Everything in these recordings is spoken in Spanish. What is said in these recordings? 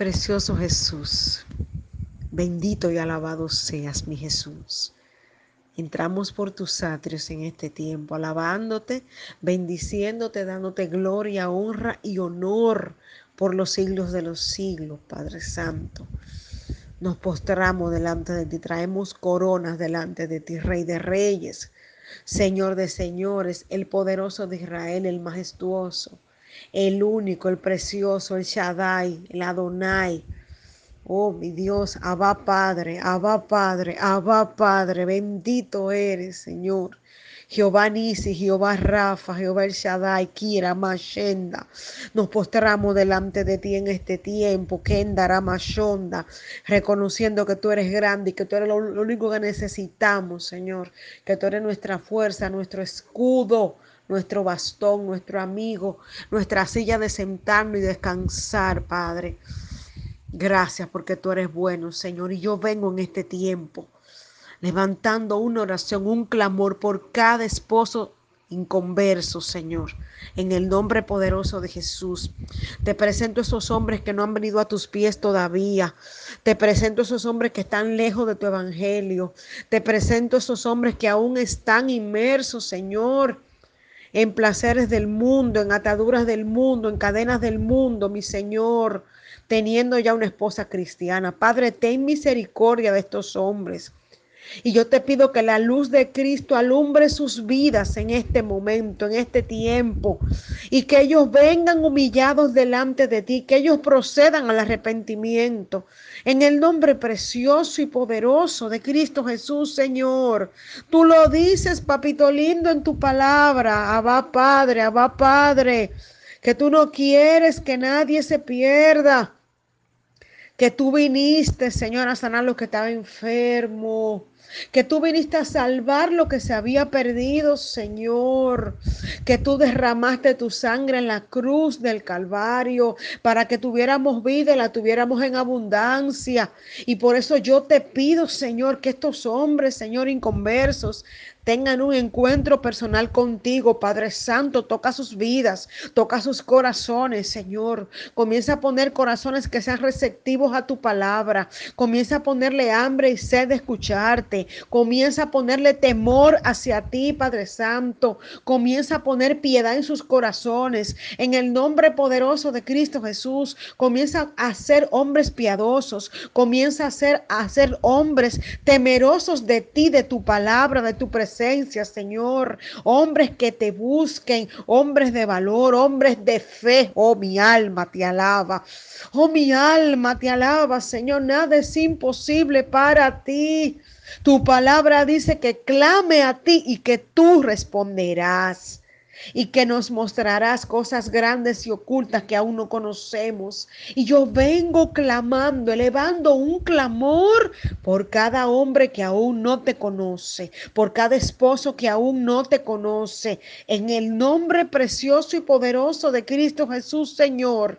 Precioso Jesús, bendito y alabado seas, mi Jesús. Entramos por tus atrios en este tiempo, alabándote, bendiciéndote, dándote gloria, honra y honor por los siglos de los siglos, Padre Santo. Nos postramos delante de ti, traemos coronas delante de ti, Rey de Reyes, Señor de Señores, el poderoso de Israel, el majestuoso el único, el precioso, el Shaddai, el Adonai. Oh, mi Dios, Abba Padre, Abba Padre, Abba Padre, bendito eres, Señor. Jehová Nisi, Jehová Rafa, Jehová El Shaddai, Kira, Mashenda. Nos postramos delante de ti en este tiempo, Kendara, Mashonda, reconociendo que tú eres grande y que tú eres lo, lo único que necesitamos, Señor. Que tú eres nuestra fuerza, nuestro escudo nuestro bastón, nuestro amigo, nuestra silla de sentarnos y descansar, Padre. Gracias porque tú eres bueno, Señor. Y yo vengo en este tiempo levantando una oración, un clamor por cada esposo inconverso, Señor. En el nombre poderoso de Jesús. Te presento esos hombres que no han venido a tus pies todavía. Te presento esos hombres que están lejos de tu evangelio. Te presento esos hombres que aún están inmersos, Señor en placeres del mundo, en ataduras del mundo, en cadenas del mundo, mi Señor, teniendo ya una esposa cristiana. Padre, ten misericordia de estos hombres. Y yo te pido que la luz de Cristo alumbre sus vidas en este momento, en este tiempo, y que ellos vengan humillados delante de ti, que ellos procedan al arrepentimiento, en el nombre precioso y poderoso de Cristo Jesús, Señor. Tú lo dices, papito lindo, en tu palabra. Abba Padre, Abba Padre, que tú no quieres que nadie se pierda. Que tú viniste, Señor, a sanar lo que estaba enfermo que tú viniste a salvar lo que se había perdido, Señor, que tú derramaste tu sangre en la cruz del Calvario para que tuviéramos vida y la tuviéramos en abundancia. Y por eso yo te pido, Señor, que estos hombres, Señor, inconversos, tengan un encuentro personal contigo, Padre Santo. Toca sus vidas, toca sus corazones, Señor. Comienza a poner corazones que sean receptivos a tu palabra. Comienza a ponerle hambre y sed de escucharte. Comienza a ponerle temor hacia ti, Padre Santo. Comienza a poner piedad en sus corazones. En el nombre poderoso de Cristo Jesús, comienza a ser hombres piadosos. Comienza a ser, a ser hombres temerosos de ti, de tu palabra, de tu presencia Señor. Hombres que te busquen, hombres de valor, hombres de fe. Oh, mi alma te alaba. Oh, mi alma te alaba, Señor. Nada es imposible para ti. Tu palabra dice que clame a ti y que tú responderás y que nos mostrarás cosas grandes y ocultas que aún no conocemos. Y yo vengo clamando, elevando un clamor por cada hombre que aún no te conoce, por cada esposo que aún no te conoce, en el nombre precioso y poderoso de Cristo Jesús, Señor.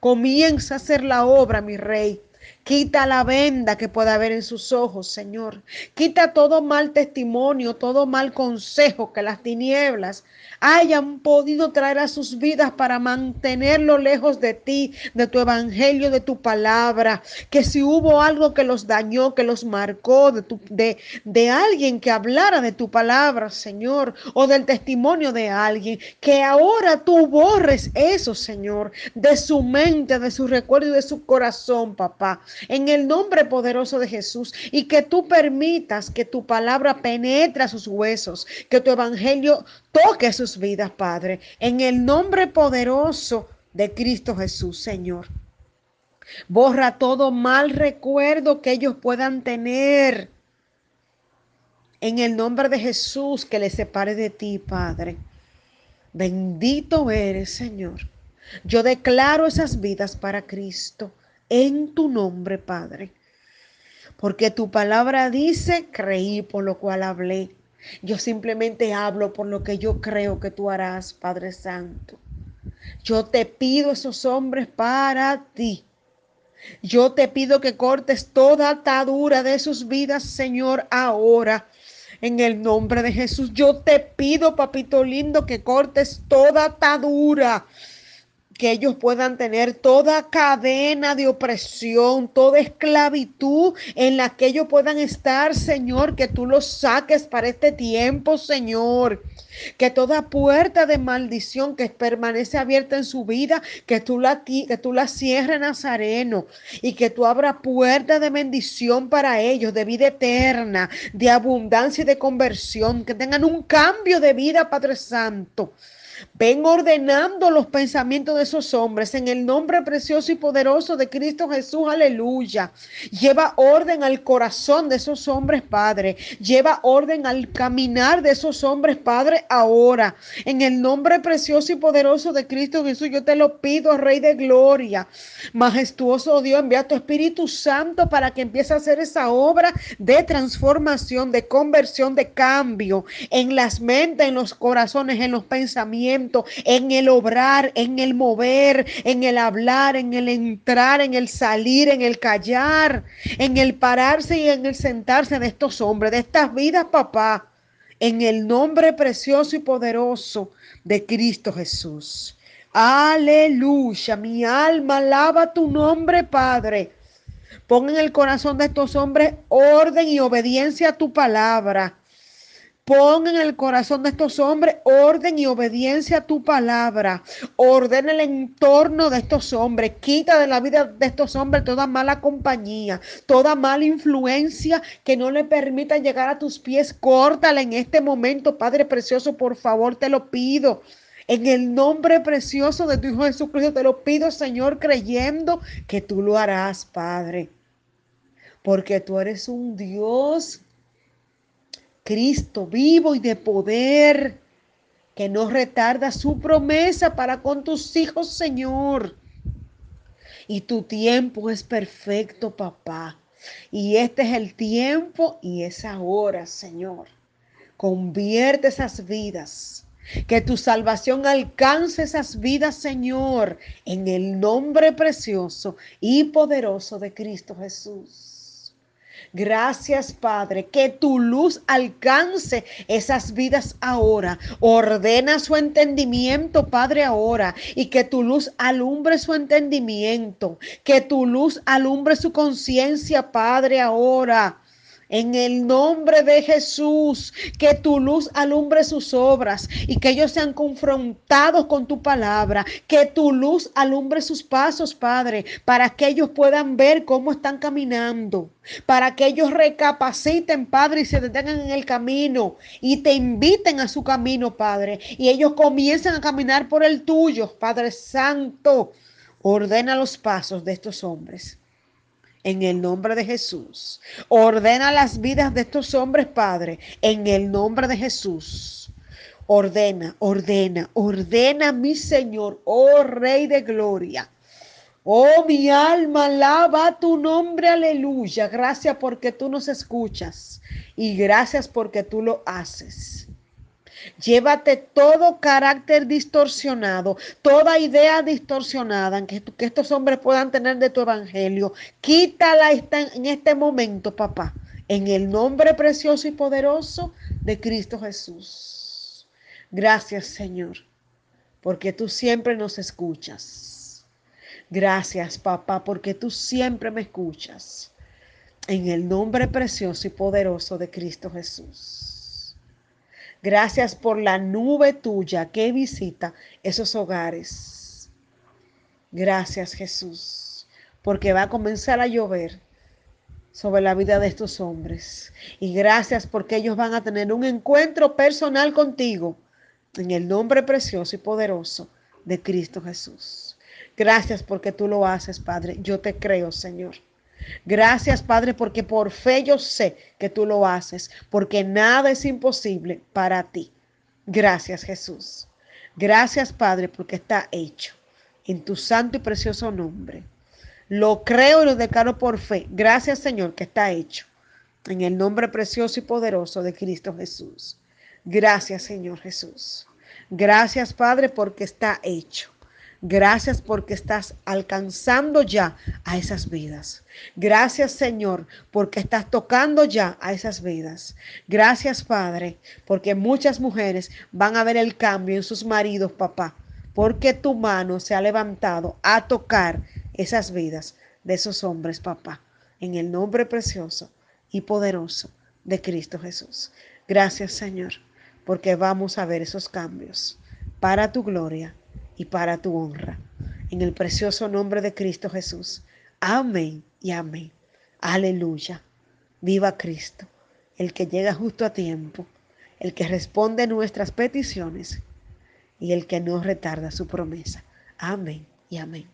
Comienza a hacer la obra, mi rey. Quita la venda que pueda haber en sus ojos, Señor. Quita todo mal testimonio, todo mal consejo que las tinieblas hayan podido traer a sus vidas para mantenerlo lejos de ti, de tu evangelio, de tu palabra. Que si hubo algo que los dañó, que los marcó, de, alguien que hablara de tu palabra, Señor, o del testimonio de alguien, que ahora tú borres eso, Señor, de su mente, de su recuerdo y de su corazón, papá en el nombre poderoso de Jesús y que tú permitas que tu palabra penetre a sus huesos, que tu evangelio toque sus vidas, Padre, en el nombre poderoso de Cristo Jesús, Señor. Borra todo mal recuerdo que ellos puedan tener. En el nombre de Jesús que les separe de ti, Padre. Bendito eres, Señor. Yo declaro esas vidas para Cristo en tu nombre, Padre. Porque tu palabra dice, creí por lo cual hablé. Yo simplemente hablo por lo que yo creo que tú harás, Padre Santo. Yo te pido esos hombres para ti. Yo te pido que cortes toda atadura de sus vidas, Señor, ahora. En el nombre de Jesús, yo te pido, papito lindo, que cortes toda atadura que ellos puedan tener toda cadena de opresión, toda esclavitud en la que ellos puedan estar, Señor, que tú los saques para este tiempo, Señor. Que toda puerta de maldición que permanece abierta en su vida, que tú la, que tú la cierres, Nazareno, y que tú abras puertas de bendición para ellos, de vida eterna, de abundancia y de conversión, que tengan un cambio de vida, Padre Santo. Ven ordenando los pensamientos de esos hombres en el nombre precioso y poderoso de Cristo Jesús. Aleluya. Lleva orden al corazón de esos hombres, Padre. Lleva orden al caminar de esos hombres, Padre, ahora. En el nombre precioso y poderoso de Cristo Jesús, yo te lo pido, Rey de Gloria. Majestuoso Dios, envía tu Espíritu Santo para que empiece a hacer esa obra de transformación, de conversión, de cambio en las mentes, en los corazones, en los pensamientos en el obrar, en el mover, en el hablar, en el entrar, en el salir, en el callar, en el pararse y en el sentarse de estos hombres, de estas vidas, papá, en el nombre precioso y poderoso de Cristo Jesús. Aleluya, mi alma alaba tu nombre, Padre. Pon en el corazón de estos hombres orden y obediencia a tu palabra. Pon en el corazón de estos hombres orden y obediencia a tu palabra. Ordena el entorno de estos hombres. Quita de la vida de estos hombres toda mala compañía, toda mala influencia que no le permita llegar a tus pies. Córtala en este momento, Padre Precioso, por favor, te lo pido. En el nombre precioso de tu Hijo Jesucristo te lo pido, Señor, creyendo que tú lo harás, Padre. Porque tú eres un Dios Cristo vivo y de poder, que no retarda su promesa para con tus hijos, Señor. Y tu tiempo es perfecto, papá. Y este es el tiempo y esa hora, Señor. Convierte esas vidas. Que tu salvación alcance esas vidas, Señor, en el nombre precioso y poderoso de Cristo Jesús. Gracias, Padre, que tu luz alcance esas vidas ahora. Ordena su entendimiento, Padre, ahora. Y que tu luz alumbre su entendimiento. Que tu luz alumbre su conciencia, Padre, ahora. En el nombre de Jesús, que tu luz alumbre sus obras y que ellos sean confrontados con tu palabra. Que tu luz alumbre sus pasos, Padre, para que ellos puedan ver cómo están caminando. Para que ellos recapaciten, Padre, y se detengan en el camino y te inviten a su camino, Padre. Y ellos comiencen a caminar por el tuyo, Padre Santo. Ordena los pasos de estos hombres en el nombre de Jesús. Ordena las vidas de estos hombres, Padre, en el nombre de Jesús. Ordena, ordena, ordena mi Señor, oh Rey de Gloria. Oh, mi alma alaba tu nombre, aleluya. Gracias porque tú nos escuchas y gracias porque tú lo haces. Llévate todo carácter distorsionado, toda idea distorsionada que, estos hombres puedan tener de tu evangelio. Quítala en este momento, papá, en el nombre precioso y poderoso de Cristo Jesús. Gracias, Señor, porque tú siempre nos escuchas. Gracias, papá, porque tú siempre me escuchas. En el nombre precioso y poderoso de Cristo Jesús. Gracias por la nube tuya que visita esos hogares. Gracias Jesús, porque va a comenzar a llover sobre la vida de estos hombres. Y gracias porque ellos van a tener un encuentro personal contigo en el nombre precioso y poderoso de Cristo Jesús. Gracias porque tú lo haces, Padre. Yo te creo, Señor. Gracias, Padre, porque por fe yo sé que tú lo haces, porque nada es imposible para ti. Gracias, Jesús. Gracias, Padre, porque está hecho en tu santo y precioso nombre. Lo creo y lo declaro por fe. Gracias, Señor, que está hecho en el nombre precioso y poderoso de Cristo Jesús. Gracias, Señor Jesús. Gracias, Padre, porque está hecho. Gracias porque estás alcanzando ya a esas vidas. Gracias Señor porque estás tocando ya a esas vidas. Gracias Padre porque muchas mujeres van a ver el cambio en sus maridos, papá. porque tu mano se ha levantado a tocar esas vidas de esos hombres, papá, en el nombre precioso y poderoso de Cristo Jesús. Gracias, Señor, porque vamos a ver esos cambios para tu gloria y para tu honra. En el precioso nombre de Cristo Jesús. Amén y amén. Aleluya. Viva Cristo, el que llega justo a tiempo, el que responde nuestras peticiones y el que no retarda su promesa. Amén y amén.